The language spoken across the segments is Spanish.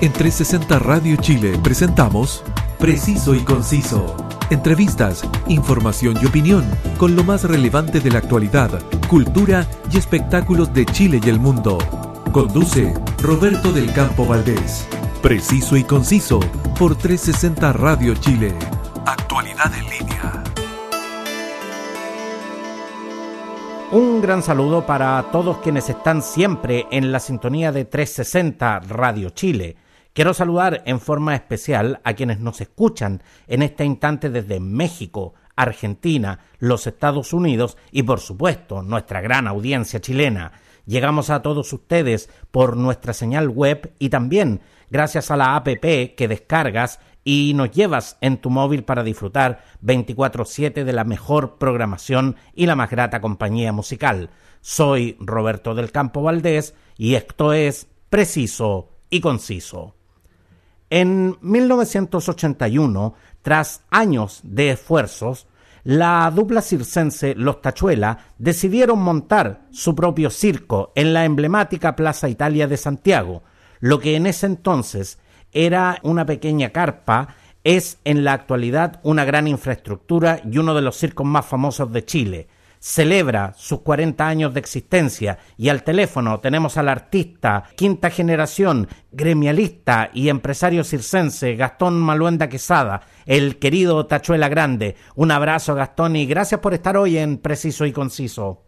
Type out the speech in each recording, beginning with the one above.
En 360 Radio Chile presentamos Preciso y Conciso. Entrevistas, información y opinión con lo más relevante de la actualidad, cultura y espectáculos de Chile y el mundo. Conduce Roberto del Campo Valdés. Preciso y Conciso por 360 Radio Chile. Actualidad en línea. Un gran saludo para todos quienes están siempre en la sintonía de 360 Radio Chile. Quiero saludar en forma especial a quienes nos escuchan en este instante desde México, Argentina, los Estados Unidos y por supuesto nuestra gran audiencia chilena. Llegamos a todos ustedes por nuestra señal web y también gracias a la APP que descargas y nos llevas en tu móvil para disfrutar 24/7 de la mejor programación y la más grata compañía musical. Soy Roberto del Campo Valdés y esto es Preciso y Conciso. En 1981, tras años de esfuerzos, la dupla circense Los Tachuela decidieron montar su propio circo en la emblemática Plaza Italia de Santiago. Lo que en ese entonces era una pequeña carpa es en la actualidad una gran infraestructura y uno de los circos más famosos de Chile celebra sus 40 años de existencia y al teléfono tenemos al artista, quinta generación, gremialista y empresario circense Gastón Maluenda Quesada, el querido Tachuela Grande. Un abrazo Gastón y gracias por estar hoy en Preciso y Conciso.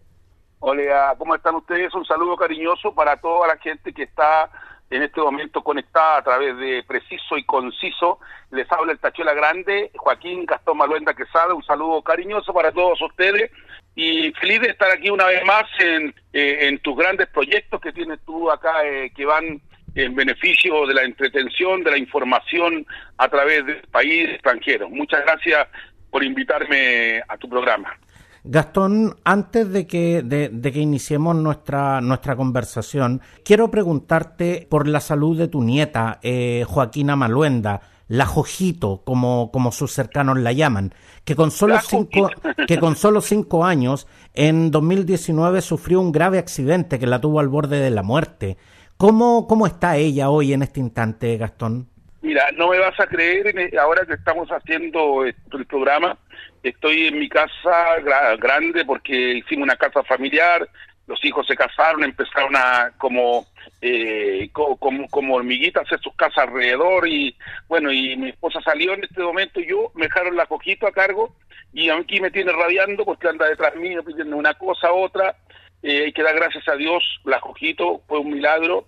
Hola, ¿cómo están ustedes? Un saludo cariñoso para toda la gente que está en este momento conectada a través de Preciso y Conciso. Les habla el Tachuela Grande, Joaquín Gastón Maluenda Quesada. Un saludo cariñoso para todos ustedes y feliz de estar aquí una vez más en, eh, tus grandes proyectos que tienes tú acá, eh, que van en beneficio de la entretención, de la información a través del país extranjero. Muchas gracias por invitarme a tu programa. Gastón, antes de que, de, que iniciemos nuestra, nuestra conversación, quiero preguntarte por la salud de tu nieta, eh, Joaquina Maluenda la Jojito, como, como sus cercanos la llaman, que con, solo cinco, que con solo cinco años, en 2019 sufrió un grave accidente que la tuvo al borde de la muerte. ¿Cómo, cómo está ella hoy en este instante, Gastón? Mira, no me vas a creer, ahora que estamos haciendo el programa, estoy en mi casa grande porque hicimos una casa familiar, los hijos se casaron, empezaron a como eh, como, como hormiguitas hacer sus casas alrededor y bueno, y mi esposa salió en este momento y yo me dejaron la cojito a cargo y aquí me tiene radiando porque anda detrás mío pidiendo una cosa, otra. Eh, hay que dar gracias a Dios, la cojito fue un milagro,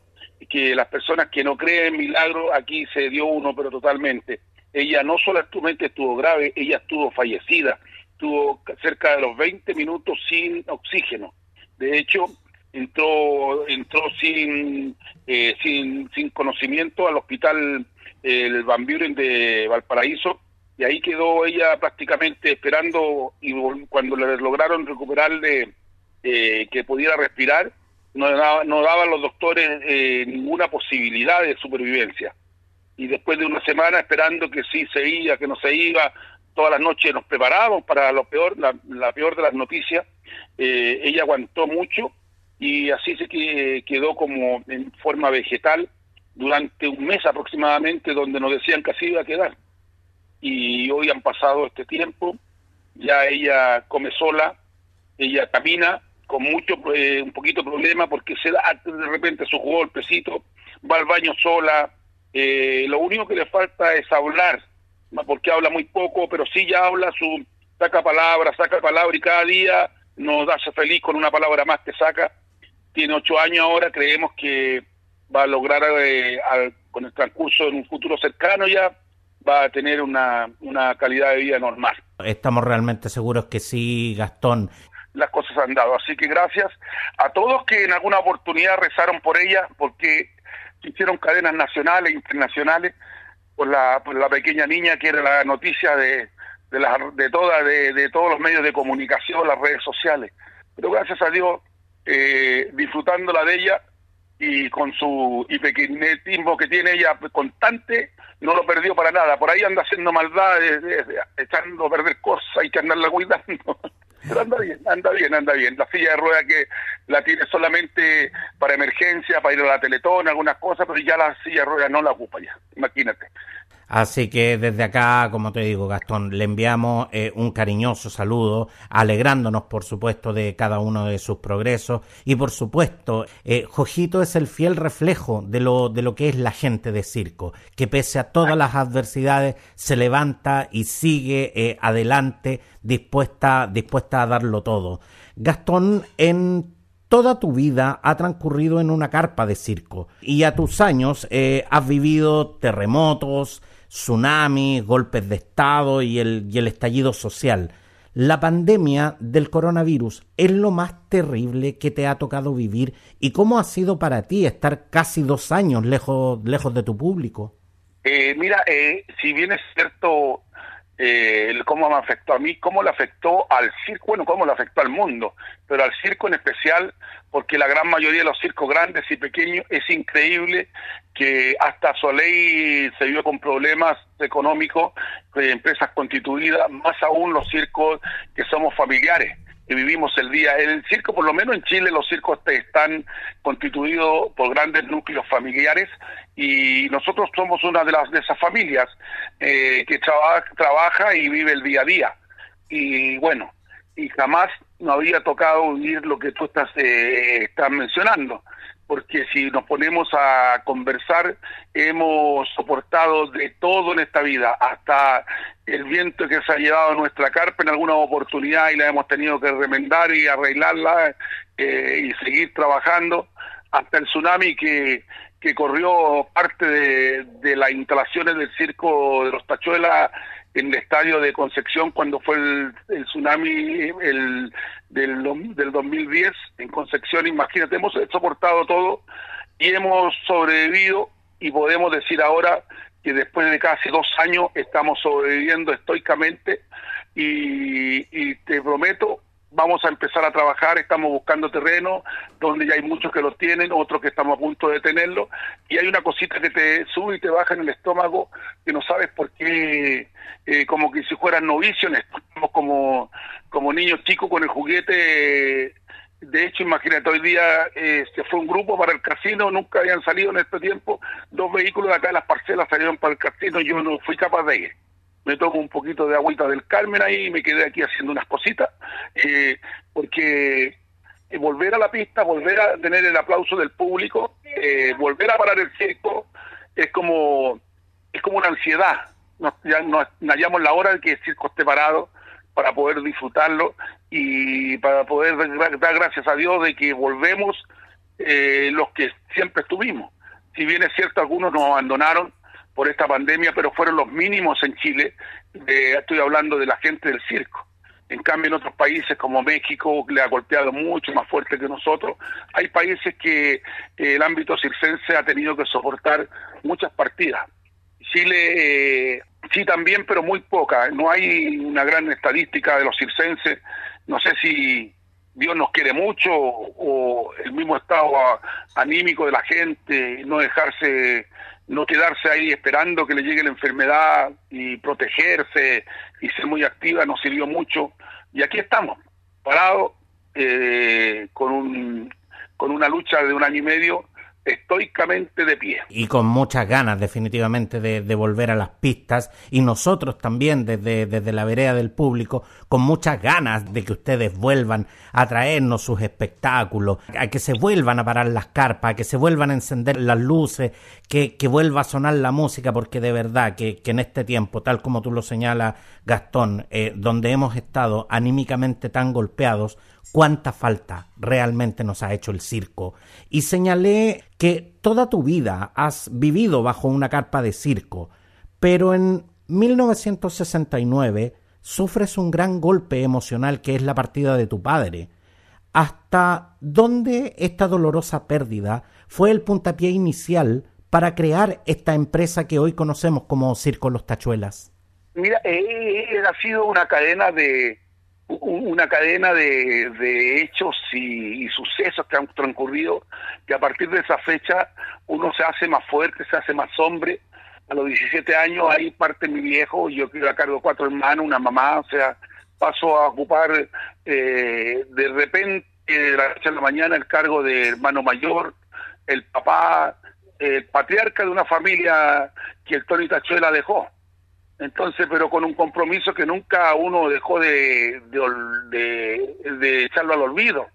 que las personas que no creen en milagro, aquí se dio uno, pero totalmente. Ella no solamente estuvo grave, ella estuvo fallecida, estuvo cerca de los 20 minutos sin oxígeno. De hecho, entró entró sin eh, sin, sin conocimiento al hospital el Van Buren de Valparaíso y ahí quedó ella prácticamente esperando y cuando le lograron recuperarle eh, que pudiera respirar no, no daban los doctores eh, ninguna posibilidad de supervivencia. Y después de una semana esperando que sí se iba que no se iba todas las noches nos preparábamos para lo peor la, peor de las noticias ella aguantó mucho y así se quedó como en forma vegetal durante un mes aproximadamente donde nos decían que así iba a quedar. Y hoy han pasado este tiempo, ya ella come sola, ella camina con mucho, eh, un poquito problema porque se da de repente su golpecito, va al baño sola, eh, lo único que le falta es hablar, porque habla muy poco, pero sí ya habla su, saca palabras, saca palabras y cada día nos hace feliz con una palabra más que saca tiene ocho años ahora, creemos que va a lograr eh, con el transcurso en un futuro cercano ya, va a tener una, una calidad de vida normal. Estamos realmente seguros que sí, Gastón. Las cosas han dado, así que gracias a todos que en alguna oportunidad rezaron por ella, porque hicieron cadenas nacionales e internacionales por la, por la pequeña niña que era la noticia de, de, la, de, toda, de, de todos los medios de comunicación, las redes sociales. Pero gracias a Dios eh, disfrutándola de ella y con su pequeñetismo que tiene ella constante, no lo perdió para nada. Por ahí anda haciendo maldades, echando a perder cosas, hay que andarla cuidando. Pero anda bien, anda bien, anda bien. La silla de rueda que la tiene solamente para emergencia, para ir a la teletón, algunas cosas, pero ya la silla de rueda no la ocupa ya, imagínate. Así que desde acá, como te digo, Gastón, le enviamos eh, un cariñoso saludo, alegrándonos, por supuesto, de cada uno de sus progresos. Y por supuesto, eh, Jojito es el fiel reflejo de lo, de lo que es la gente de circo, que pese a todas las adversidades se levanta y sigue eh, adelante, dispuesta, dispuesta a darlo todo. Gastón, en toda tu vida ha transcurrido en una carpa de circo y a tus años has vivido terremotos, tsunamis, golpes de Estado y el, y el estallido social. La pandemia del coronavirus es lo más terrible que te ha tocado vivir y cómo ha sido para ti estar casi dos años lejos, lejos de tu público. Eh, mira, eh, si bien es cierto eh, cómo me afectó a mí, cómo le afectó al circo, bueno, cómo le afectó al mundo, pero al circo en especial, porque la gran mayoría de los circos grandes y pequeños es increíble que hasta Soleil se vio con problemas económicos, de empresas constituidas, más aún los circos que somos familiares que vivimos el día. El circo, por lo menos en Chile, los circos están constituidos por grandes núcleos familiares y nosotros somos una de las de esas familias eh, que trabaja y vive el día a día. Y bueno, y jamás nos había tocado vivir lo que tú estás, eh, estás mencionando porque si nos ponemos a conversar, hemos soportado de todo en esta vida, hasta el viento que se ha llevado a nuestra carpa en alguna oportunidad y la hemos tenido que remendar y arreglarla eh, y seguir trabajando, hasta el tsunami que, que corrió parte de, de las instalaciones del circo de los Tachuelas en el estadio de Concepción cuando fue el, tsunami el, del, del 2010 en Concepción, imagínate, hemos soportado todo y hemos sobrevivido y podemos decir ahora que después de casi dos años estamos sobreviviendo estoicamente y, y te prometo vamos a empezar a trabajar, estamos buscando terreno donde ya hay muchos que lo tienen, otros que estamos a punto de tenerlo, y hay una cosita que te sube y te baja en el estómago que no sabes por qué, eh, como que si fueran novicios, estamos como, como niños chicos con el juguete. De hecho, imagínate, hoy día eh, se fue un grupo para el casino, nunca habían salido en este tiempo, dos vehículos de acá de las parcelas salieron para el casino, yo no fui capaz de ir me tomo un poquito de agüita del Carmen ahí y me quedé aquí haciendo unas cositas, eh, porque eh, volver a la pista, volver a tener el aplauso del público, eh, volver a parar el circo, es como, es como una ansiedad. Nos, ya nos hallamos la hora de que el circo esté parado para poder disfrutarlo y para poder dar gracias a Dios de que volvemos los que siempre estuvimos. Si bien es cierto, algunos nos abandonaron, por esta pandemia, pero fueron los mínimos en Chile. estoy hablando de la gente del circo. En cambio, en otros países como México le ha golpeado mucho más fuerte que nosotros. Hay países que eh, el ámbito circense ha tenido que soportar muchas partidas. Chile eh, sí también, pero muy poca. No hay una gran estadística de los circenses. No sé si Dios nos quiere mucho o el mismo estado anímico de la gente, no dejarse no quedarse ahí esperando que le llegue la enfermedad y protegerse y ser muy activa nos sirvió mucho. Y aquí estamos, parados, eh, con, un, con una lucha de un año y medio estoicamente de pie. Y con muchas ganas, definitivamente, de, volver a las pistas. Y nosotros también, desde, desde la vereda del público, con muchas ganas de que ustedes vuelvan a traernos sus espectáculos, a que se vuelvan a parar las carpas, a que se vuelvan a encender las luces, que, que vuelva a sonar la música, porque de verdad que, que en este tiempo, tal como tú lo señalas, Gastón, eh, donde hemos estado anímicamente tan golpeados, cuánta falta realmente nos ha hecho el circo. Y señalé que toda tu vida has vivido bajo una carpa de circo, pero en 1969 sufres un gran golpe emocional que es la partida de tu padre. ¿Hasta dónde esta dolorosa pérdida fue el puntapié inicial para crear esta empresa que hoy conocemos como Circo Los Tachuelas? Mira, eh, eh, ha sido una cadena de, una cadena de, hechos y, sucesos que han transcurrido, que a partir de esa fecha uno se hace más fuerte, se hace más hombre. A los 17 años ahí parte mi viejo, yo quiero a cargo de cuatro hermanos, una mamá, o sea, paso a ocupar eh, de repente de la noche a la mañana el cargo de hermano mayor, el papá, el patriarca de una familia que el Tony Tachuela dejó. Entonces, pero con un compromiso que nunca uno dejó de, de, de, echarlo al olvido.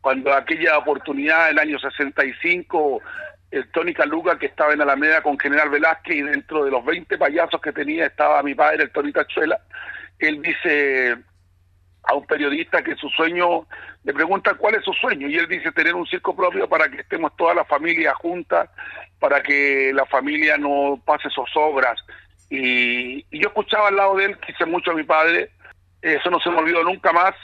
Cuando aquella oportunidad, el año 65, el Tony Caluga, que estaba en Alameda con General Velázquez, y dentro de los 20 payasos que tenía estaba mi padre, el Tony Tachuela, él dice a un periodista que su sueño, le pregunta cuál es su sueño, y él dice tener un circo propio para que estemos toda la familia juntas, para que la familia no pase zozobras. Y, yo escuchaba al lado de él, quise mucho a mi padre, eso no se me olvidó nunca más,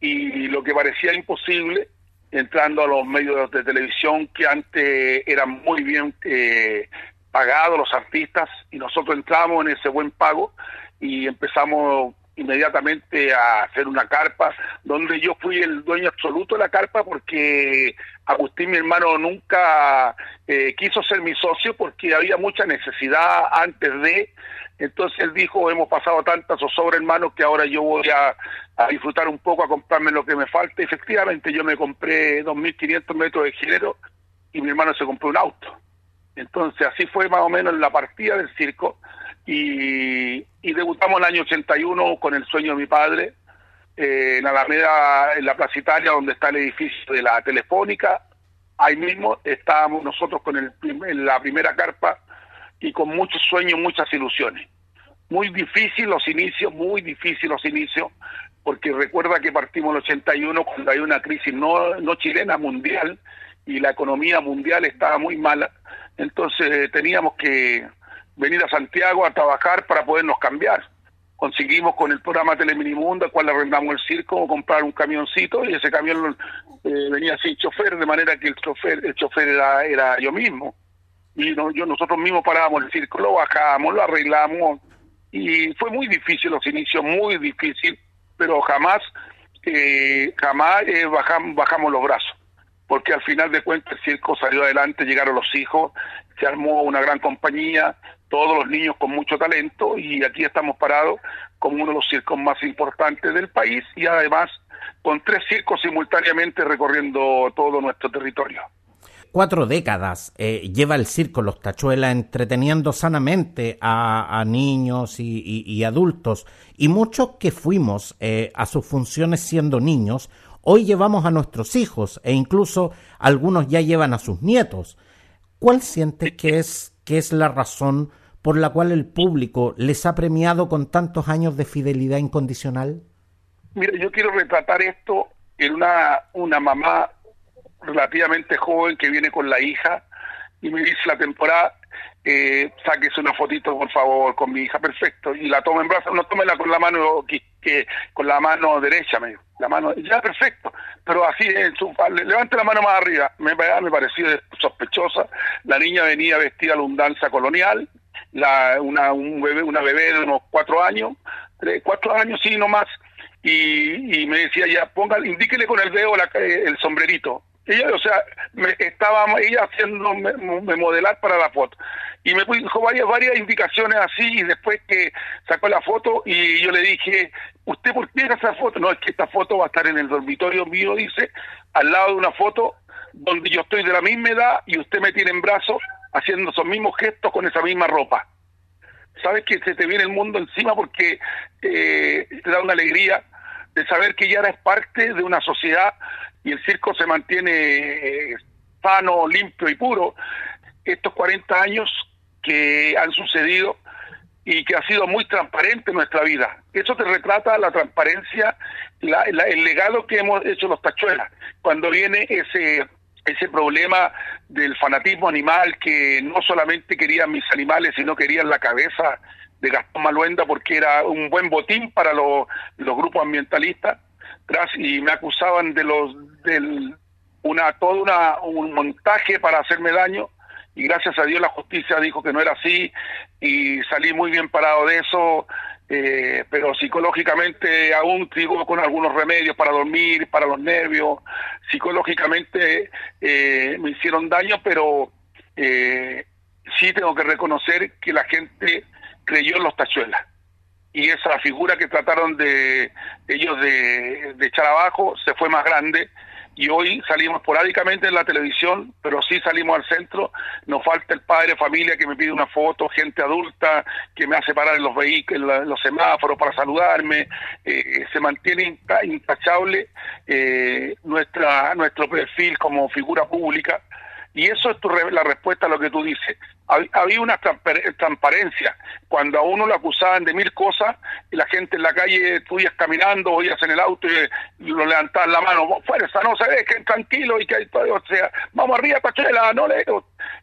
y lo que parecía imposible, entrando a los medios de televisión que antes eran muy bien eh, pagados los artistas, y nosotros entramos en ese buen pago y empezamos inmediatamente a hacer una carpa, donde yo fui el dueño absoluto de la carpa porque Agustín, mi hermano, nunca eh, quiso ser mi socio porque había mucha necesidad antes de, entonces él dijo, hemos pasado tantas zozobras, hermanos, que ahora yo voy a, a, disfrutar un poco, a comprarme lo que me falta. Efectivamente, yo me compré 2.500 metros de género y mi hermano se compró un auto. Entonces así fue más o menos la partida del circo y, debutamos en el año 81 con El sueño de mi padre, eh, en Alameda, en la Plaza Italia, donde está el edificio de la Telefónica. Ahí mismo estábamos nosotros con el, la primera carpa y con muchos sueños, muchas ilusiones. Muy difícil los inicios, muy difícil los inicios, porque recuerda que partimos en el 81 cuando hay una crisis no, no chilena, mundial, y la economía mundial estaba muy mala. Entonces teníamos que venir a Santiago a trabajar para podernos cambiar. Conseguimos con el programa Teleminimundo, al cual arrendamos el circo, comprar un camioncito y ese camión eh, venía sin chofer, de manera que el chofer, el chofer era, era yo mismo. Y no, yo nosotros mismos parábamos el circo, lo bajábamos, lo arreglamos y fue muy difícil los inicios, muy difícil, pero jamás, eh, jamás eh, bajamos, bajamos los brazos porque al final de cuentas el circo salió adelante, llegaron los hijos, se armó una gran compañía, todos los niños con mucho talento y aquí estamos parados como uno de los circos más importantes del país y además con tres circos simultáneamente recorriendo todo nuestro territorio. Cuatro décadas eh, lleva el circo Los Tachuelas entreteniendo sanamente a, niños y, adultos y muchos que fuimos eh, a sus funciones siendo niños, hoy llevamos a nuestros hijos e incluso algunos ya llevan a sus nietos. ¿Cuál siente que es ¿Qué es la razón por la cual el público les ha premiado con tantos años de fidelidad incondicional? Mira, yo quiero retratar esto en una, una mamá relativamente joven que viene con la hija y me dice la temporada, eh, una fotito por favor con mi hija, perfecto, y la toma en brazos, no tómela con la mano que, con la mano derecha, me la mano, ya perfecto, pero así en su, levante la mano más arriba, me, me pareció sospechosa, la niña venía vestida de lundanza colonial, la, una, un bebé, una bebé de unos cuatro años, cuatro años sí, no más, y, y me decía ya, ponga, indíquele con el dedo la, el sombrerito, ella, o sea, me estaba ella haciendo me, modelar para la foto. Y me dijo varias, varias indicaciones así y después que sacó la foto y yo le dije, ¿usted por qué esa foto? No, es que esta foto va a estar en el dormitorio mío, dice, al lado de una foto donde yo estoy de la misma edad y usted me tiene en brazos haciendo esos mismos gestos con esa misma ropa. Sabes que se te viene el mundo encima porque eh, te da una alegría de saber que ya eres parte de una sociedad y el circo se mantiene eh, sano, limpio y puro. Estos 40 años que han sucedido y que ha sido muy transparente en nuestra vida. Eso te retrata la transparencia, el legado que hemos hecho los tachuelas. Cuando viene ese ese problema del fanatismo animal que no solamente querían mis animales, sino querían la cabeza de Gastón Maluenda porque era un buen botín para los grupos ambientalistas y me acusaban de los del una todo una, un montaje para hacerme daño. Y gracias a Dios la justicia dijo que no era así y salí muy bien parado de eso. Eh, pero psicológicamente aún sigo con algunos remedios para dormir para los nervios. Psicológicamente eh, me hicieron daño pero eh, sí tengo que reconocer que la gente creyó en los tachuelas y esa figura que trataron de, ellos de, echar abajo, se fue más grande y hoy salimos esporádicamente en la televisión, pero sí salimos al centro. Nos falta el padre familia que me pide una foto, gente adulta que me hace parar en los vehículos, los semáforos para saludarme. Eh, se mantiene intachable eh, nuestra, nuestro perfil como figura pública. Y eso es tu, la respuesta a lo que tú dices. Había una transparencia. Cuando a uno lo acusaban de mil cosas, y la gente en la calle, tú ibas caminando, o en el auto y lo levantaban la mano, fuerza, no se dejen tranquilo, y que o sea, vamos arriba, Pachela, no le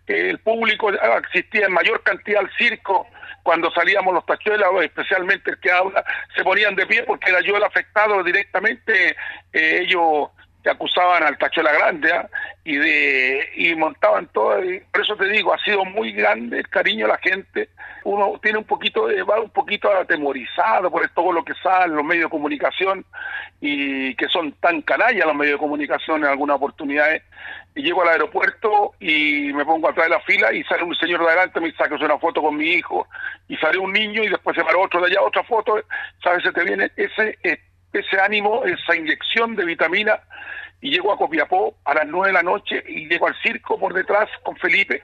el público existía en mayor cantidad al circo, cuando salíamos los tachuelas, especialmente el que habla, se ponían de pie porque era yo el afectado directamente, eh, ellos te acusaban al Tachuela Grande ¿ah? y de y montaban todo y por eso te digo ha sido muy grande el cariño de la gente. Uno tiene un poquito va un poquito atemorizado por todo lo que sale los medios de comunicación y que son tan canallas los medios de comunicación en algunas oportunidades. Y llego al aeropuerto y me pongo atrás de la fila y sale un señor de adelante me saca una foto con mi hijo y sale un niño y después se para otro de allá otra foto. Sabes se te viene ese ese ánimo, esa inyección de vitamina, y llego a Copiapó a las nueve de la noche y llego al circo por detrás con Felipe,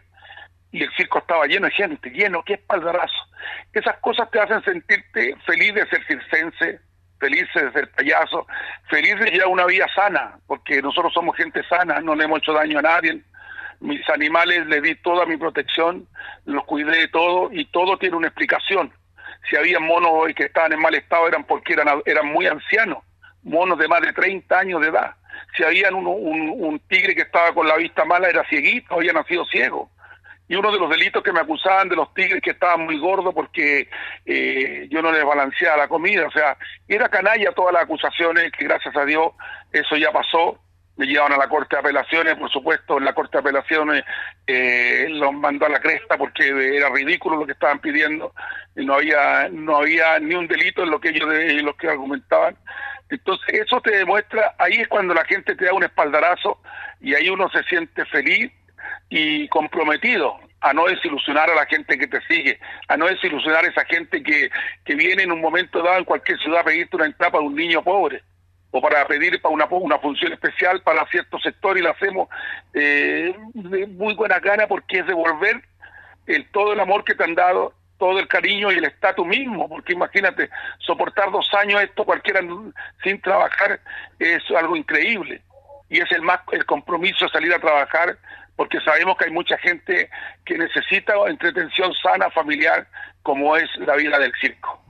y el circo estaba lleno de gente, lleno, qué espaldarazo. Esas cosas te hacen sentirte feliz de ser circense, feliz de ser payaso, feliz de llevar una vida sana, porque nosotros somos gente sana, no le hemos hecho daño a nadie. Mis animales les di toda mi protección, los cuidé de todo y todo tiene una explicación si había monos que estaban en mal estado eran porque eran, eran muy ancianos, monos de más de 30 años de edad. Si había un, un, tigre que estaba con la vista mala era cieguito, había nacido ciego. Y uno de los delitos que me acusaban de los tigres que estaban muy gordos porque eh, yo no les balanceaba la comida. O sea, era canalla todas las acusaciones que gracias a Dios eso ya pasó me llevaron a la Corte de Apelaciones, por supuesto, en la Corte de Apelaciones eh, los mandó a la cresta porque era ridículo lo que estaban pidiendo, y no había no había ni un delito en lo que ellos de, lo que argumentaban. Entonces, eso te demuestra, ahí es cuando la gente te da un espaldarazo y ahí uno se siente feliz y comprometido a no desilusionar a la gente que te sigue, a no desilusionar a esa gente que, que viene en un momento dado en cualquier ciudad a pedirte una entrada para un niño pobre o para pedir para una, una función especial para cierto sector y lo hacemos eh, de muy buena gana porque es devolver el, todo el amor que te han dado, todo el cariño y el estatus mismo, porque imagínate, soportar dos años esto cualquiera sin trabajar es algo increíble y es el más el compromiso de salir a trabajar porque sabemos que hay mucha gente que necesita entretención sana familiar como es la vida del circo.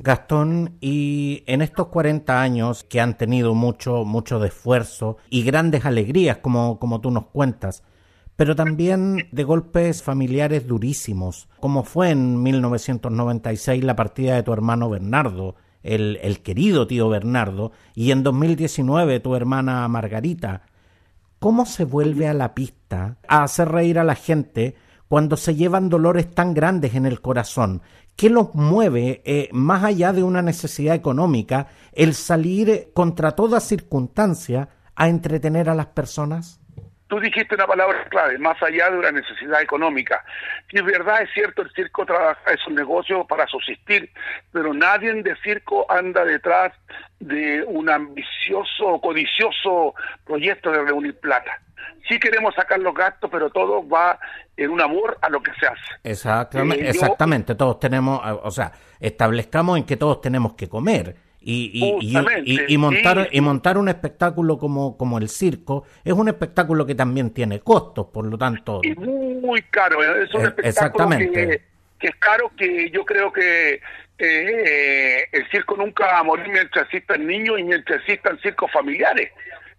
Gastón, y en estos 40 años que han tenido mucho, mucho de esfuerzo y grandes alegrías, como, como tú nos cuentas, pero también de golpes familiares durísimos, como fue en 1996 la partida de tu hermano Bernardo, el, el querido tío Bernardo, y en 2019 tu hermana Margarita. ¿Cómo se vuelve a la pista a hacer reír a la gente cuando se llevan dolores tan grandes en el corazón ¿Qué los mueve, eh, más allá de una necesidad económica, el salir contra toda circunstancia a entretener a las personas? Tú dijiste una palabra clave, más allá de una necesidad económica. Si es verdad, es cierto, el circo trabaja, es un negocio para subsistir, pero nadie de circo anda detrás de un ambicioso o codicioso proyecto de reunir plata sí queremos sacar los gastos, pero todo va en un amor a lo que se hace. Exactamente, eh, exactamente. todos tenemos, o sea, establezcamos en que todos tenemos que comer. Y, y, montar y montar un espectáculo como, como el circo es un espectáculo que también tiene costos, por lo tanto. Y muy caro, es un eh, espectáculo Exactamente. Que, es caro, que yo creo que eh, el circo nunca va a morir mientras existan niños y mientras existan circos familiares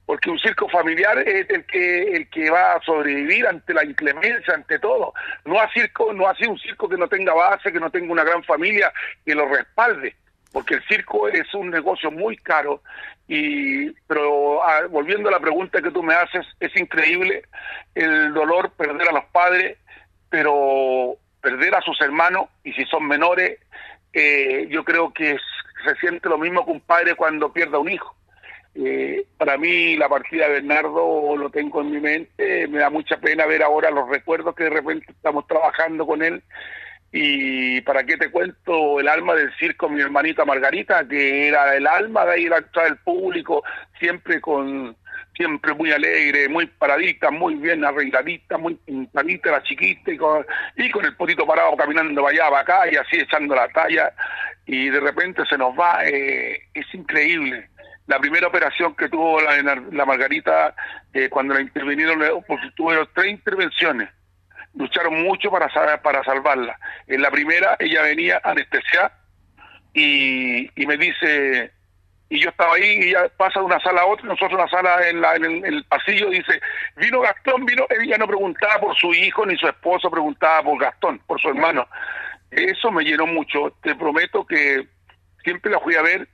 porque un circo familiar es el que el que va a sobrevivir ante la inclemencia, ante todo. No ha circo, no un circo que no tenga base, que no tenga una gran familia que lo respalde, porque el circo es un negocio muy caro y pero ah, volviendo a la pregunta que tú me haces, es increíble el dolor perder a los padres, pero perder a sus hermanos y si son menores, eh, yo creo que se siente lo mismo que un padre cuando pierde a un hijo eh, para mí la partida de Bernardo lo tengo en mi mente, me da mucha pena ver ahora los recuerdos que de repente estamos trabajando con él. Y para qué te cuento el alma del circo mi hermanita Margarita que era el alma de ir a el público siempre con siempre muy alegre, muy paradita, muy bien arregladita, muy pintadita la chiquita y con, el potito parado caminando allá, para acá y así echando la talla. Y de repente se nos va, eh, es increíble. La primera operación que tuvo la, la Margarita eh, cuando la intervinieron, eh, porque tuvo tres intervenciones, lucharon mucho para, para salvarla. En la primera ella venía anestesiada y, y me dice, y yo estaba ahí y ella pasa de una sala a otra, nosotros una sala en, la, en, el, pasillo dice, vino Gastón, vino, ella no preguntaba por su hijo ni su esposo, preguntaba por Gastón, por su hermano. Eso me llenó mucho, te prometo que siempre la fui a ver,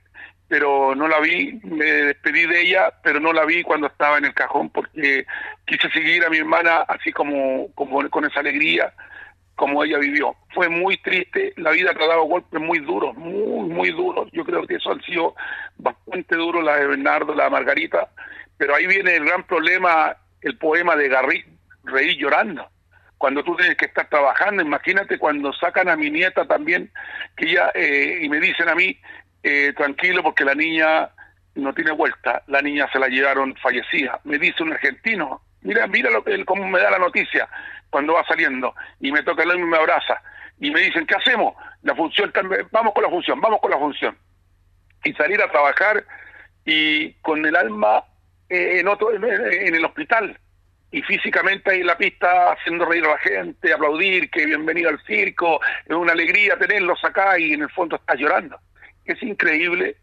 pero no la vi, me despedí de ella, pero no la vi cuando estaba en el cajón porque quise seguir a mi hermana así como, como con esa alegría como ella vivió. Fue muy triste, la vida te ha dado golpes muy duros, muy, muy duros. Yo creo que eso han sido bastante duros, la de Bernardo, la de Margarita, pero ahí viene el gran problema, el poema de Garrí, Reír llorando. Cuando tú tienes que estar trabajando, imagínate cuando sacan a mi nieta también, que ella, eh, y me dicen a mí, eh, tranquilo porque la niña no tiene vuelta, la niña se la llevaron fallecida. Me dice un argentino, mira, mira lo que, cómo me da la noticia cuando va saliendo y me toca el y me abraza y me dicen, ¿qué hacemos? La función, vamos con la función, vamos con la función. Y salir a trabajar y con el alma eh, en otro en el hospital y físicamente ahí en la pista haciendo reír a la gente, aplaudir, que bienvenido al circo, es una alegría tenerlos acá y en el fondo estás llorando. Es increíble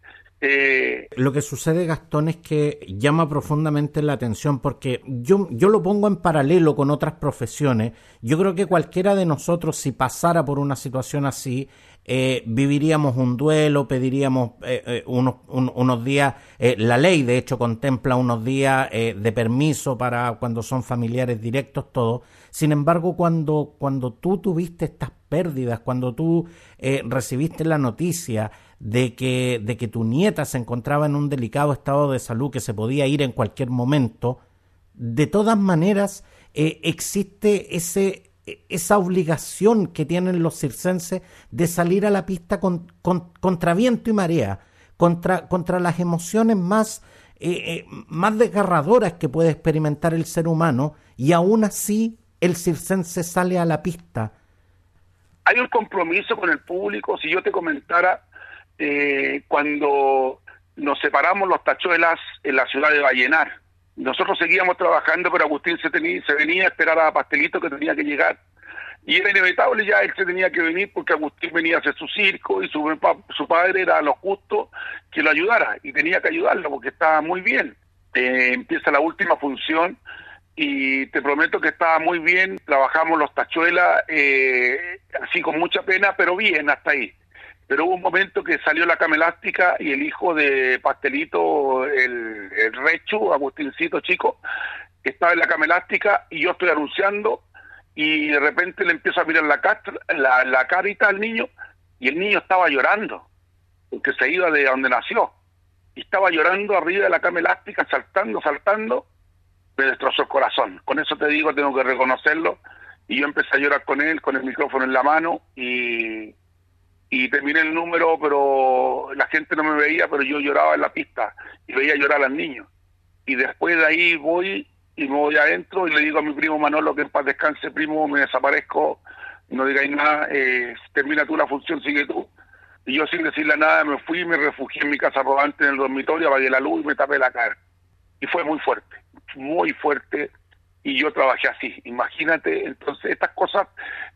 eh, lo que sucede, Gastón, es que llama profundamente la atención porque yo, yo lo pongo en paralelo con otras profesiones. Yo creo que cualquiera de nosotros, si pasara por una situación así, eh, viviríamos un duelo, pediríamos eh, unos, unos, días, la ley de hecho contempla unos días de permiso para cuando son familiares directos, todo. Sin embargo, cuando, cuando tú tuviste estas pérdidas, cuando tú recibiste la noticia, de que, de que tu nieta se encontraba en un delicado estado de salud que se podía ir en cualquier momento, de todas maneras eh, existe ese, esa obligación que tienen los circenses de salir a la pista con, contra viento y marea, contra, contra las emociones más, eh, eh, más desgarradoras que puede experimentar el ser humano, y aún así el circense sale a la pista. Hay un compromiso con el público, si yo te comentara eh, cuando nos separamos los tachuelas en la ciudad de Vallenar. Nosotros seguíamos trabajando, pero Agustín se, tenía, se venía a esperar a Pastelito que tenía que llegar. Y era inevitable ya, él se tenía que venir porque Agustín venía a hacer su circo y su, padre era lo justo que lo ayudara y tenía que ayudarlo porque estaba muy bien. Eh, empieza la última función y te prometo que estaba muy bien, trabajamos los tachuelas eh, así con mucha pena, pero bien hasta ahí pero hubo un momento que salió la cama elástica y el hijo de Pastelito, el, el Rechu, Agustincito chico, estaba en la cama elástica y yo estoy anunciando y de repente le empiezo a mirar la, la, la carita al niño y el niño estaba llorando porque se iba de donde nació y estaba llorando arriba de la cama elástica, saltando, saltando, me destrozó el corazón. Con eso te digo, tengo que reconocerlo y yo empecé a llorar con él, con el micrófono en la mano y y terminé el número, pero la gente no me veía, pero yo lloraba en la pista y veía llorar al niño. Y después de ahí voy y me voy adentro y le digo a mi primo Manolo que en paz descanse, primo, me desaparezco, no digáis nada, eh, termina tú la función, sigue tú. Y yo sin decirle nada me fui, me refugié en mi casa rodante en el dormitorio, apagué la luz y me tapé la cara. Y fue muy fuerte, muy fuerte y yo trabajé así. Imagínate, entonces estas cosas,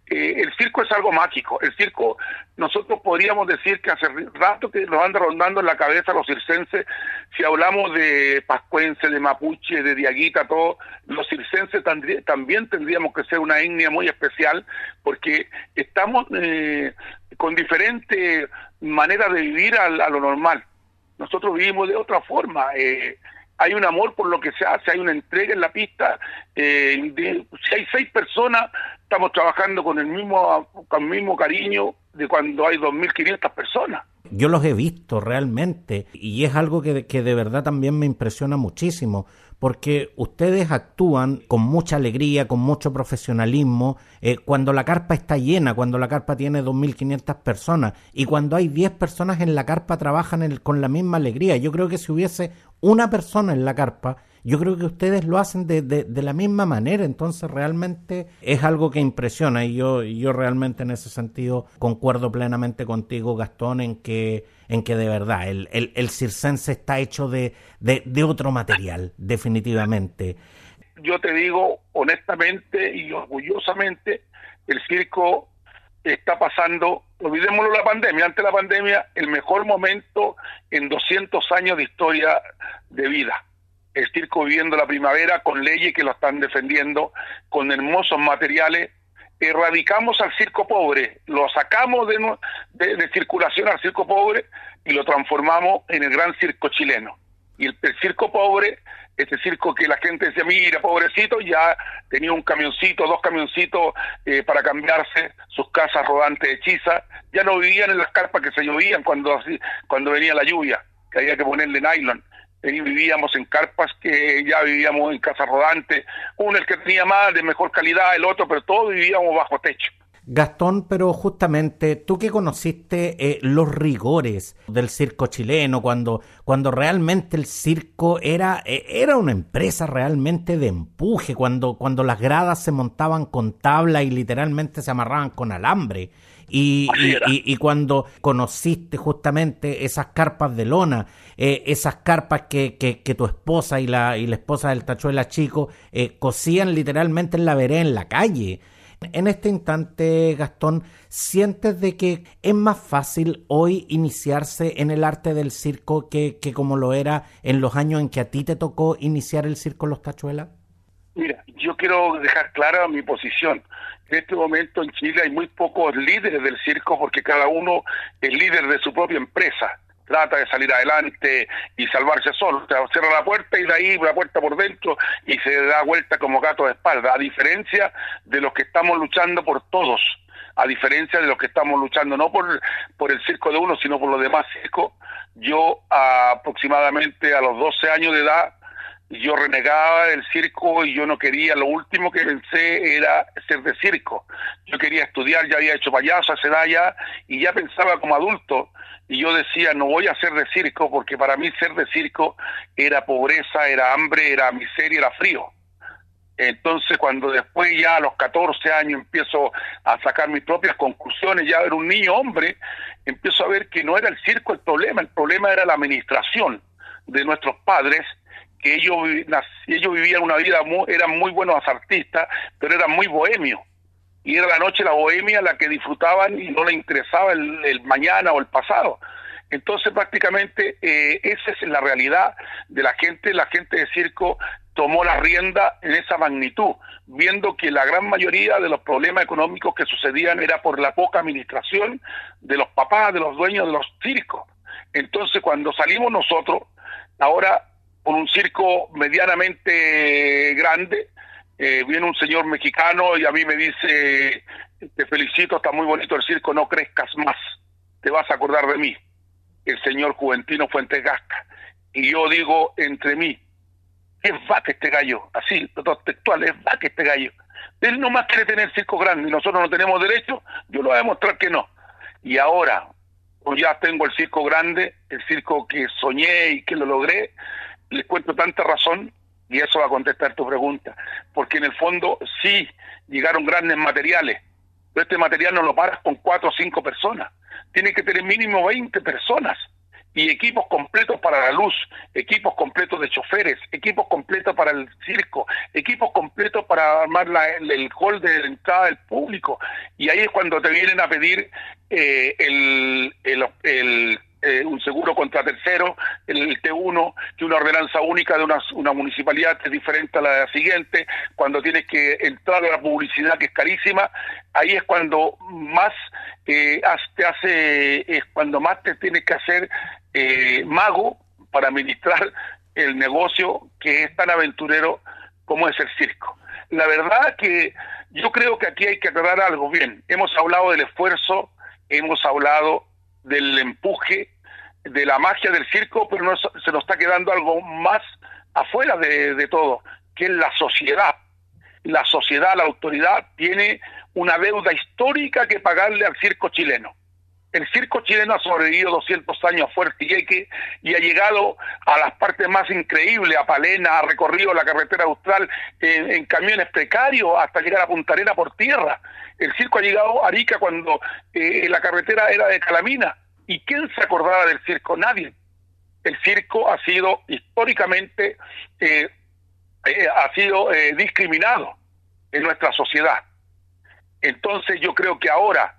eh, el circo es algo mágico. El circo, nosotros podríamos decir que hace rato que nos anda rondando en la cabeza los circenses, si hablamos de pascuense, de mapuche, de diaguita, todo, los circenses también tendríamos que ser una etnia muy especial porque estamos eh, con diferentes maneras de vivir a, a, lo normal. Nosotros vivimos de otra forma. Eh, hay un amor por lo que se hace, hay una entrega en la pista. Eh, si hay seis personas, estamos trabajando con el mismo, con el mismo cariño de cuando hay 2.500 personas. Yo los he visto realmente y es algo que, que de verdad también me impresiona muchísimo porque ustedes actúan con mucha alegría, con mucho profesionalismo, eh, cuando la carpa está llena, cuando la carpa tiene 2.500 personas y cuando hay 10 personas en la carpa trabajan con la misma alegría. Yo creo que si hubiese una persona en la carpa, yo creo que ustedes lo hacen de, de, la misma manera, entonces realmente es algo que impresiona y yo, yo realmente en ese sentido concuerdo plenamente contigo, Gastón, en que, en que de verdad el, el, el circense está hecho de, de, otro material, definitivamente. Yo te digo honestamente y orgullosamente, el circo está pasando, olvidémoslo la pandemia, ante la pandemia, el mejor momento en 200 años de historia de vida el circo viviendo la primavera con leyes que lo están defendiendo, con hermosos materiales. Erradicamos al circo pobre, lo sacamos de, de, circulación al circo pobre y lo transformamos en el gran circo chileno. Y el, circo pobre, este circo que la gente decía, mira, pobrecito, ya tenía un camioncito, dos camioncitos eh, para cambiarse sus casas rodantes hechizas, ya no vivían en las carpas que se llovían cuando, cuando venía la lluvia, que había que ponerle nylon vivíamos en carpas que ya vivíamos en casa rodante, uno el que tenía más, de mejor calidad, el otro, pero todos vivíamos bajo techo. Gastón, pero justamente tú que conociste eh, los rigores del circo chileno, cuando, cuando realmente el circo era, eh, era una empresa realmente de empuje, cuando, cuando las gradas se montaban con tabla y literalmente se amarraban con alambre, y, y, cuando conociste justamente esas carpas de lona, eh, esas carpas que, que, tu esposa y la, y la esposa del tachuela chico eh, cosían literalmente en la vereda, en la calle. En este instante, Gastón, ¿sientes de que es más fácil hoy iniciarse en el arte del circo que, que como lo era en los años en que a ti te tocó iniciar el circo Los Tachuelas? Mira, yo quiero dejar clara mi posición. En este momento en Chile hay muy pocos líderes del circo porque cada uno es líder de su propia empresa. Trata de salir adelante y salvarse solo. O sea, cierra la puerta y de ahí la puerta por dentro y se da vuelta como gato de espalda. A diferencia de los que estamos luchando por todos. A diferencia de los que estamos luchando no por, por el circo de uno, sino por los demás circos. Yo aproximadamente a los 12 años de edad yo renegaba del circo y yo no quería, lo último que pensé era ser de circo. Yo quería estudiar, ya había hecho payaso a esa edad ya, y ya pensaba como adulto, y yo decía, no voy a ser de circo, porque para mí ser de circo era pobreza, era hambre, era miseria, era frío. Entonces, cuando después ya a los 14 años empiezo a sacar mis propias conclusiones, ya era un niño hombre, empiezo a ver que no era el circo el problema, el problema era la administración de nuestros padres, que ellos, ellos vivían una vida, muy, eran muy buenos artistas, pero eran muy bohemios. Y era la noche la bohemia la que disfrutaban y no le interesaba el, mañana o el pasado. Entonces prácticamente eh, esa es la realidad de la gente, la gente de circo tomó la rienda en esa magnitud, viendo que la gran mayoría de los problemas económicos que sucedían era por la poca administración de los papás, de los dueños de los circos. Entonces cuando salimos nosotros, ahora con un circo medianamente grande. Eh, viene un señor mexicano y a mí me dice, te felicito, está muy bonito el circo, no crezcas más, te vas a acordar de mí, el señor Juventino Fuentes Gasca. Y yo digo entre mí, es vaca este gallo, así, los textual, es vaca este gallo. Él nomás quiere tener circo grande y nosotros no tenemos derecho, yo lo voy a demostrar que no. Y ahora, pues ya tengo el circo grande, el circo que soñé y que lo logré, les cuento tanta razón y eso va a contestar tu pregunta, porque en el fondo sí llegaron grandes materiales, pero este material no lo paras con cuatro o cinco personas, tiene que tener mínimo 20 personas y equipos completos para la luz, equipos completos de choferes, equipos completos para el circo, equipos completos para armar el, hall de entrada del público. Y ahí es cuando te vienen a pedir eh, el, el eh, un seguro contra tercero, el T1, que una ordenanza única de una, una municipalidad es diferente a la siguiente, cuando tienes que entrar a la publicidad que es carísima, ahí es cuando más eh, te hace, es cuando más te tienes que hacer eh, mago para administrar el negocio que es tan aventurero como es el circo. La verdad que yo creo que aquí hay que aclarar algo bien. Hemos hablado del esfuerzo, hemos hablado del empuje, de la magia del circo, pero no, se nos está quedando algo más afuera de, de todo, que es la sociedad. La sociedad, la autoridad, tiene una deuda histórica que pagarle al circo chileno. El circo chileno ha sobrevivido 200 años a Fuerte Iquique y ha llegado a las partes más increíbles, a Palena, ha recorrido la carretera austral en, camiones precarios hasta llegar a Punta Arena por tierra. El circo ha llegado a Arica cuando eh, la carretera era de Calamina. ¿Y quién se acordaba del circo? Nadie. El circo ha sido históricamente eh, eh, ha sido discriminado en nuestra sociedad. Entonces yo creo que ahora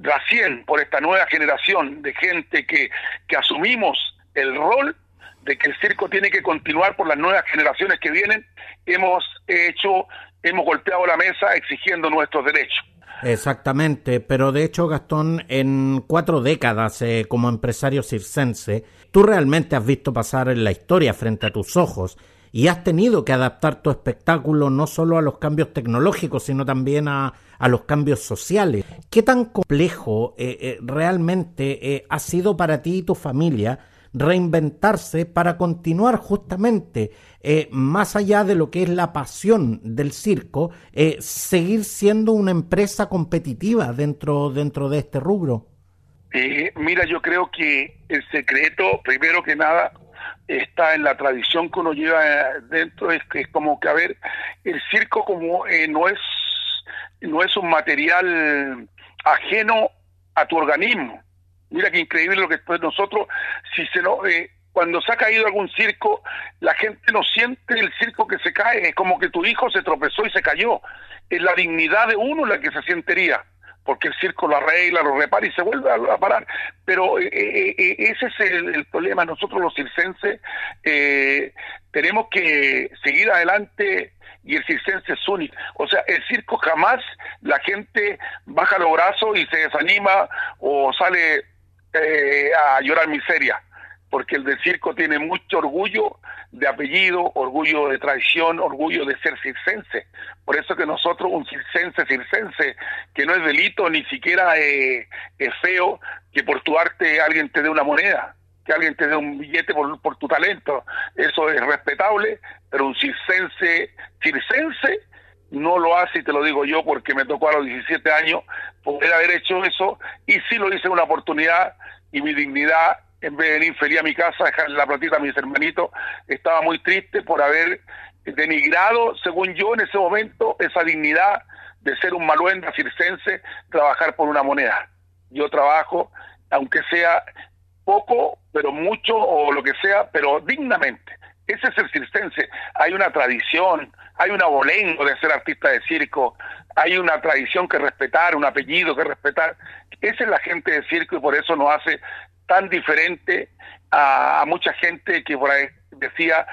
recién por esta nueva generación de gente que, que asumimos el rol de que el circo tiene que continuar por las nuevas generaciones que vienen, hemos hecho, hemos golpeado la mesa exigiendo nuestros derechos. Exactamente, pero de hecho, Gastón, en cuatro décadas eh, como empresario circense, tú realmente has visto pasar en la historia frente a tus ojos y has tenido que adaptar tu espectáculo no solo a los cambios tecnológicos, sino también a, a los cambios sociales. ¿Qué tan complejo eh, eh, realmente eh, ha sido para ti y tu familia reinventarse para continuar justamente más allá de lo que es la pasión del circo, seguir siendo una empresa competitiva dentro, dentro de este rubro? mira, yo creo que el secreto, primero que nada, está en la tradición que uno lleva dentro, es es como que, a ver, el circo como no es no es un material ajeno a tu organismo. Mira qué increíble lo que después nosotros, si se lo, eh, cuando se ha caído algún circo, la gente no siente el circo que se cae, es como que tu hijo se tropezó y se cayó. Es la dignidad de uno la que se sientería, porque el circo lo arregla, lo repara y se vuelve a, parar. Pero eh, eh, ese es el, problema. Nosotros los circenses tenemos que seguir adelante y el circense es único. O sea, el circo jamás la gente baja los brazos y se desanima o sale eh, a llorar miseria, porque el del circo tiene mucho orgullo de apellido, orgullo de tradición, orgullo de ser circense. Por eso que nosotros, un circense, circense, que no es delito, ni siquiera eh, es feo que por tu arte alguien te dé una moneda que alguien te dé un billete por, por tu talento, eso es respetable, pero un circense, circense no lo hace, y te lo digo yo porque me tocó a los 17 años poder haber hecho eso, y sí lo hice una oportunidad, y mi dignidad, en vez de venir feliz a mi casa, dejar la platita a mis hermanitos, estaba muy triste por haber denigrado, según yo en ese momento, esa dignidad de ser un maluenda circense, trabajar por una moneda. Yo trabajo, aunque sea poco, pero mucho o lo que sea, pero dignamente. Ese es el circense. Hay una tradición, hay un abolengo de ser artista de circo, hay una tradición que respetar, un apellido que respetar. Esa es la gente de circo y por eso nos hace tan diferente a, mucha gente que por ahí decía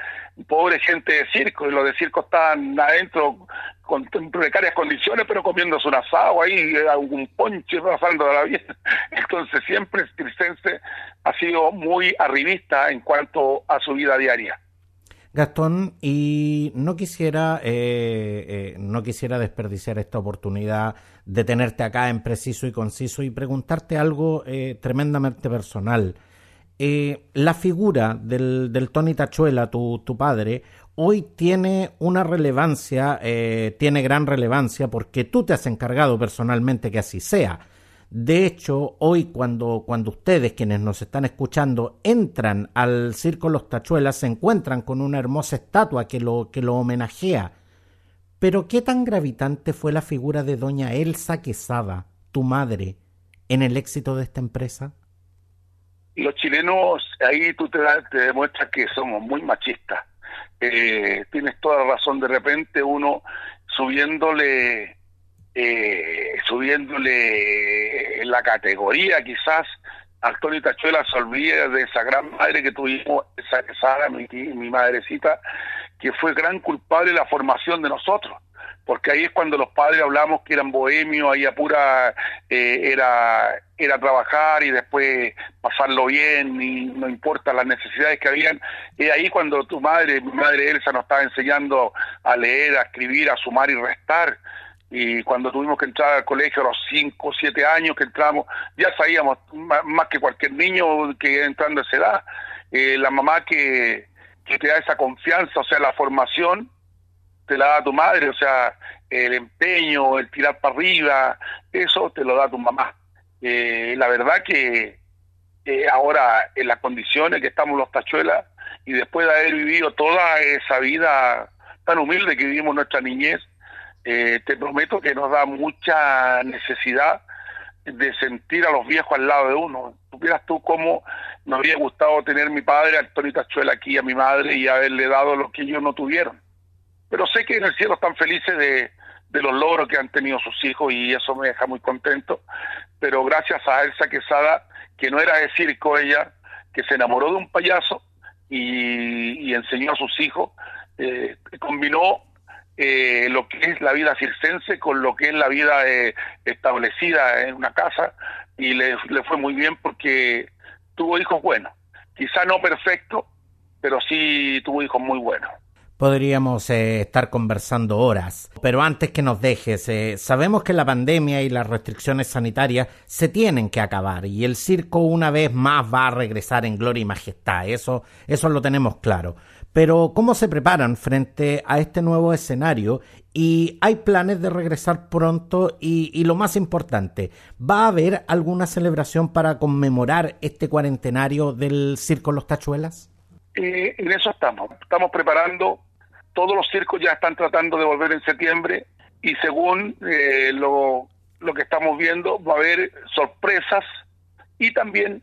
pobre gente de circo, y los de circo están adentro con precarias condiciones, pero comiéndose un asado ahí, algún ponche pasando de la vida. Entonces siempre el ha sido muy arribista en cuanto a su vida diaria. Gastón, y no quisiera, eh, eh, no quisiera desperdiciar esta oportunidad de tenerte acá en preciso y conciso y preguntarte algo eh, tremendamente personal. la figura del, del Tony Tachuela, tu, tu, padre, hoy tiene una relevancia, tiene gran relevancia porque tú te has encargado personalmente que así sea. De hecho, hoy cuando, cuando ustedes, quienes nos están escuchando, entran al Circo Los Tachuelas, se encuentran con una hermosa estatua que lo, que lo homenajea. Pero ¿qué tan gravitante fue la figura de doña Elsa Quesada, tu madre, en el éxito de esta empresa? Los chilenos, ahí tú te, te demuestras que somos muy machistas. Eh, tienes toda la razón, de repente uno subiéndole eh, subiéndole la categoría quizás Antonio Tachuela se olvida de esa gran madre que tuvimos, esa Sara, mi, mi madrecita, que fue gran culpable de la formación de nosotros, porque ahí es cuando los padres hablamos que eran bohemios, ahí a pura eh, era, era trabajar y después pasarlo bien, y no importa las necesidades que habían, y ahí cuando tu madre, mi madre Elsa nos estaba enseñando a leer, a escribir, a sumar y restar, y cuando tuvimos que entrar al colegio a los 5 o 7 años que entramos, ya sabíamos más, que cualquier niño que entrando a esa edad, eh, la mamá que, que te da esa confianza, o sea, la formación, te la da tu madre, o sea, el empeño, el tirar para arriba, eso te lo da tu mamá. Eh, la verdad que eh, ahora en las condiciones que estamos los tachuelas y después de haber vivido toda esa vida tan humilde que vivimos nuestra niñez, eh, te prometo que nos da mucha necesidad de sentir a los viejos al lado de uno. Supieras tú cómo me habría gustado tener mi padre, Antonio Tachuela, aquí a mi madre y haberle dado lo que ellos no tuvieron. Pero sé que en el cielo están felices de, los logros que han tenido sus hijos y eso me deja muy contento. Pero gracias a Elsa Quesada, que no era de circo ella, que se enamoró de un payaso y, enseñó a sus hijos, eh, combinó eh, lo que es la vida circense con lo que es la vida eh, establecida en una casa y le, le, fue muy bien porque tuvo hijos buenos. Quizá no perfectos, pero sí tuvo hijos muy buenos podríamos eh, estar conversando horas. Pero antes que nos dejes, sabemos que la pandemia y las restricciones sanitarias se tienen que acabar y el circo una vez más va a regresar en gloria y majestad, eso, eso lo tenemos claro. Pero ¿cómo se preparan frente a este nuevo escenario? Y hay planes de regresar pronto y, y lo más importante, ¿va a haber alguna celebración para conmemorar este cuarentenario del Circo Los Tachuelas? Eh, en eso estamos. Estamos preparando. Todos los circos ya están tratando de volver en septiembre y según eh, lo, lo que estamos viendo va a haber sorpresas y también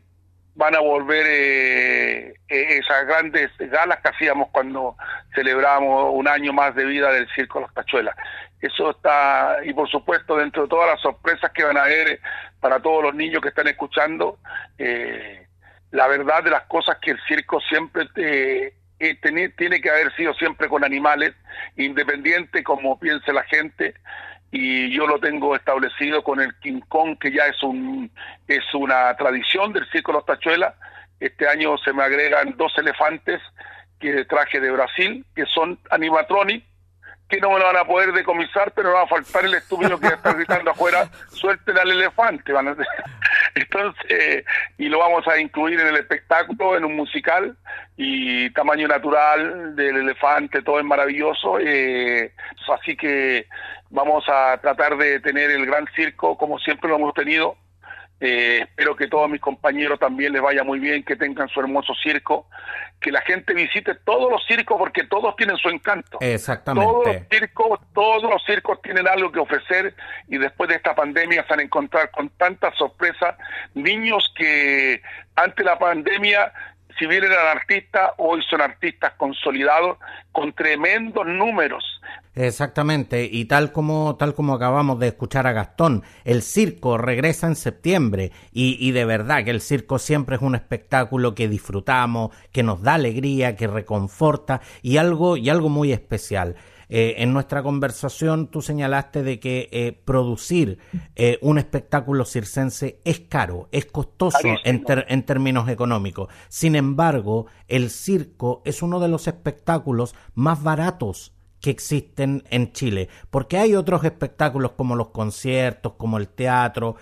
van a volver eh, esas grandes galas que hacíamos cuando celebramos un año más de vida del Circo Los Cachuelas. Eso está, y por supuesto, dentro de todas las sorpresas que van a haber para todos los niños que están escuchando, eh, la verdad de las cosas que el circo siempre eh, tiene que haber sido siempre con animales, independiente como piense la gente, y yo lo tengo establecido con el King que ya es un es una tradición del circo Los Tachuelas. Este año se me agregan dos elefantes que traje de Brasil, que son animatronics, que no me lo van a poder decomisar, pero no va a faltar el estúpido que está gritando afuera, suelten al elefante. Van a Entonces, y lo vamos a incluir en el espectáculo, en un musical, y tamaño natural del elefante, todo es maravilloso. Eh, así que vamos a tratar de tener el gran circo como siempre lo hemos tenido eh, espero que todos mis compañeros también les vaya muy bien, que tengan su hermoso circo, que la gente visite todos los circos porque todos tienen su encanto. Exactamente. Todos los circos, todos los circos tienen algo que ofrecer y después de esta pandemia se van a encontrar con tantas sorpresas niños que ante la pandemia si bien eran artistas, hoy son artistas consolidados con tremendos números. Exactamente, y tal como, tal como acabamos de escuchar a Gastón, el circo regresa en septiembre y, y de verdad que el circo siempre es un espectáculo que disfrutamos, que nos da alegría, que reconforta y algo, y algo muy especial. Eh, en nuestra conversación tú señalaste de que eh, producir eh, un espectáculo circense es caro, es costoso en, en términos económicos. Sin embargo, el circo es uno de los espectáculos más baratos que existen en Chile, porque hay otros espectáculos como los conciertos, como el teatro,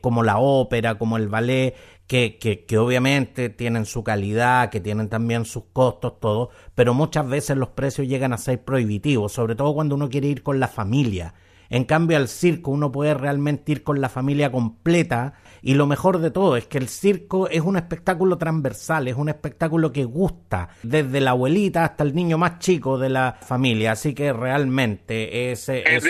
como la ópera, como el ballet, que, que, que, obviamente tienen su calidad, que tienen también sus costos, todo, pero muchas veces los precios llegan a ser prohibitivos, sobre todo cuando uno quiere ir con la familia. En cambio, al circo uno puede realmente ir con la familia completa y lo mejor de todo es que el circo es un espectáculo transversal, es un espectáculo que gusta desde la abuelita hasta el niño más chico de la familia, así que realmente es... El, el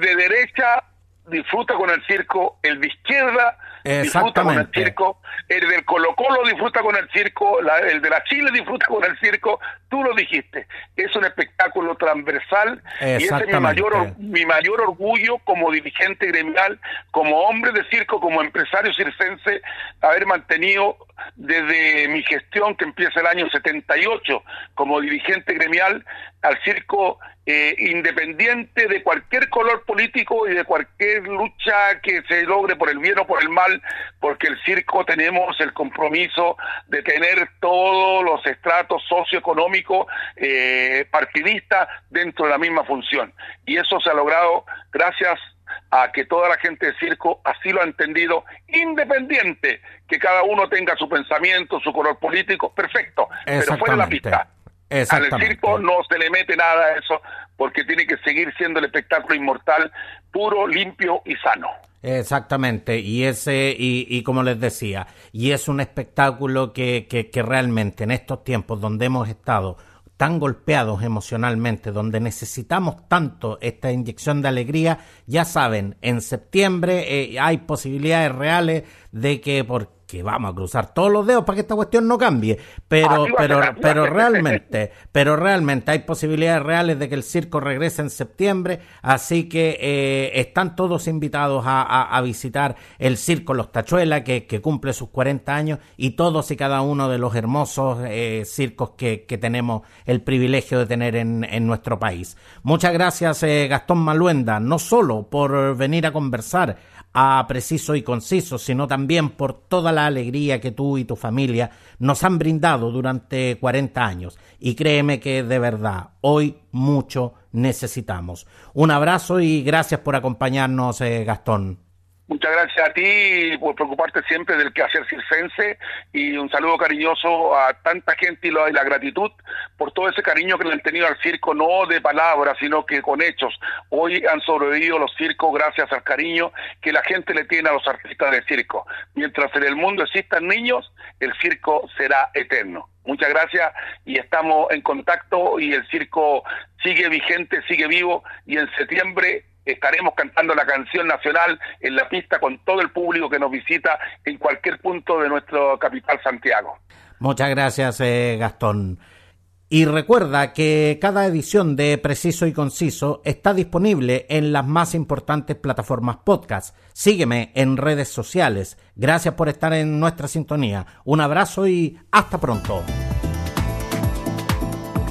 de derecha disfruta con el circo, el de izquierda disfruta con el circo, el del Colo Colo disfruta con el circo, el de la Chile disfruta con el circo, tú lo dijiste, es un espectáculo transversal. Y ese es mi mayor, mi mayor orgullo como dirigente gremial, como hombre de circo, como empresario circense, haber mantenido desde mi gestión que empieza el año 78 como dirigente gremial al circo eh, independiente de cualquier color político y de cualquier lucha que se logre por el bien o por el mal, porque el circo tenemos el compromiso de tener todos los estratos socioeconómicos eh, partidistas dentro de la misma función. Y eso se ha logrado gracias a que toda la gente de circo así lo ha entendido, independiente que cada uno tenga su pensamiento, su color político, perfecto, pero fuera de la pista. Al circo no se le mete nada a eso porque tiene que seguir siendo el espectáculo inmortal, puro, limpio y sano. Exactamente, y ese, y, y, como les decía, y es un espectáculo que, que, que realmente en estos tiempos donde hemos estado tan golpeados emocionalmente, donde necesitamos tanto esta inyección de alegría, ya saben, en septiembre eh, hay posibilidades reales de que por que vamos a cruzar todos los dedos para que esta cuestión no cambie, pero pero pero realmente, pero realmente hay posibilidades reales de que el circo regrese en septiembre, así que eh, están todos invitados a, visitar el circo Los Tachuelas que, cumple sus 40 años y todos y cada uno de los hermosos eh, circos que, tenemos el privilegio de tener en, nuestro país. Muchas gracias eh, Gastón Maluenda, no solo por venir a conversar a preciso y conciso, sino también por toda la alegría que tú y tu familia nos han brindado durante 40 años. Y créeme que de verdad, hoy mucho necesitamos. Un abrazo y gracias por acompañarnos, eh, Gastón. Muchas gracias a ti por preocuparte siempre del quehacer circense y un saludo cariñoso a tanta gente y la, gratitud por todo ese cariño que le han tenido al circo, no de palabras, sino que con hechos. Hoy han sobrevivido los circos gracias al cariño que la gente le tiene a los artistas de circo. Mientras en el mundo existan niños, el circo será eterno. Muchas gracias y estamos en contacto y el circo sigue vigente, sigue vivo y en septiembre estaremos cantando la canción nacional en la pista con todo el público que nos visita en cualquier punto de nuestro capital Santiago. Muchas gracias, eh, Gastón. Y recuerda que cada edición de Preciso y Conciso está disponible en las más importantes plataformas podcast. Sígueme en redes sociales. Gracias por estar en nuestra sintonía. Un abrazo y hasta pronto.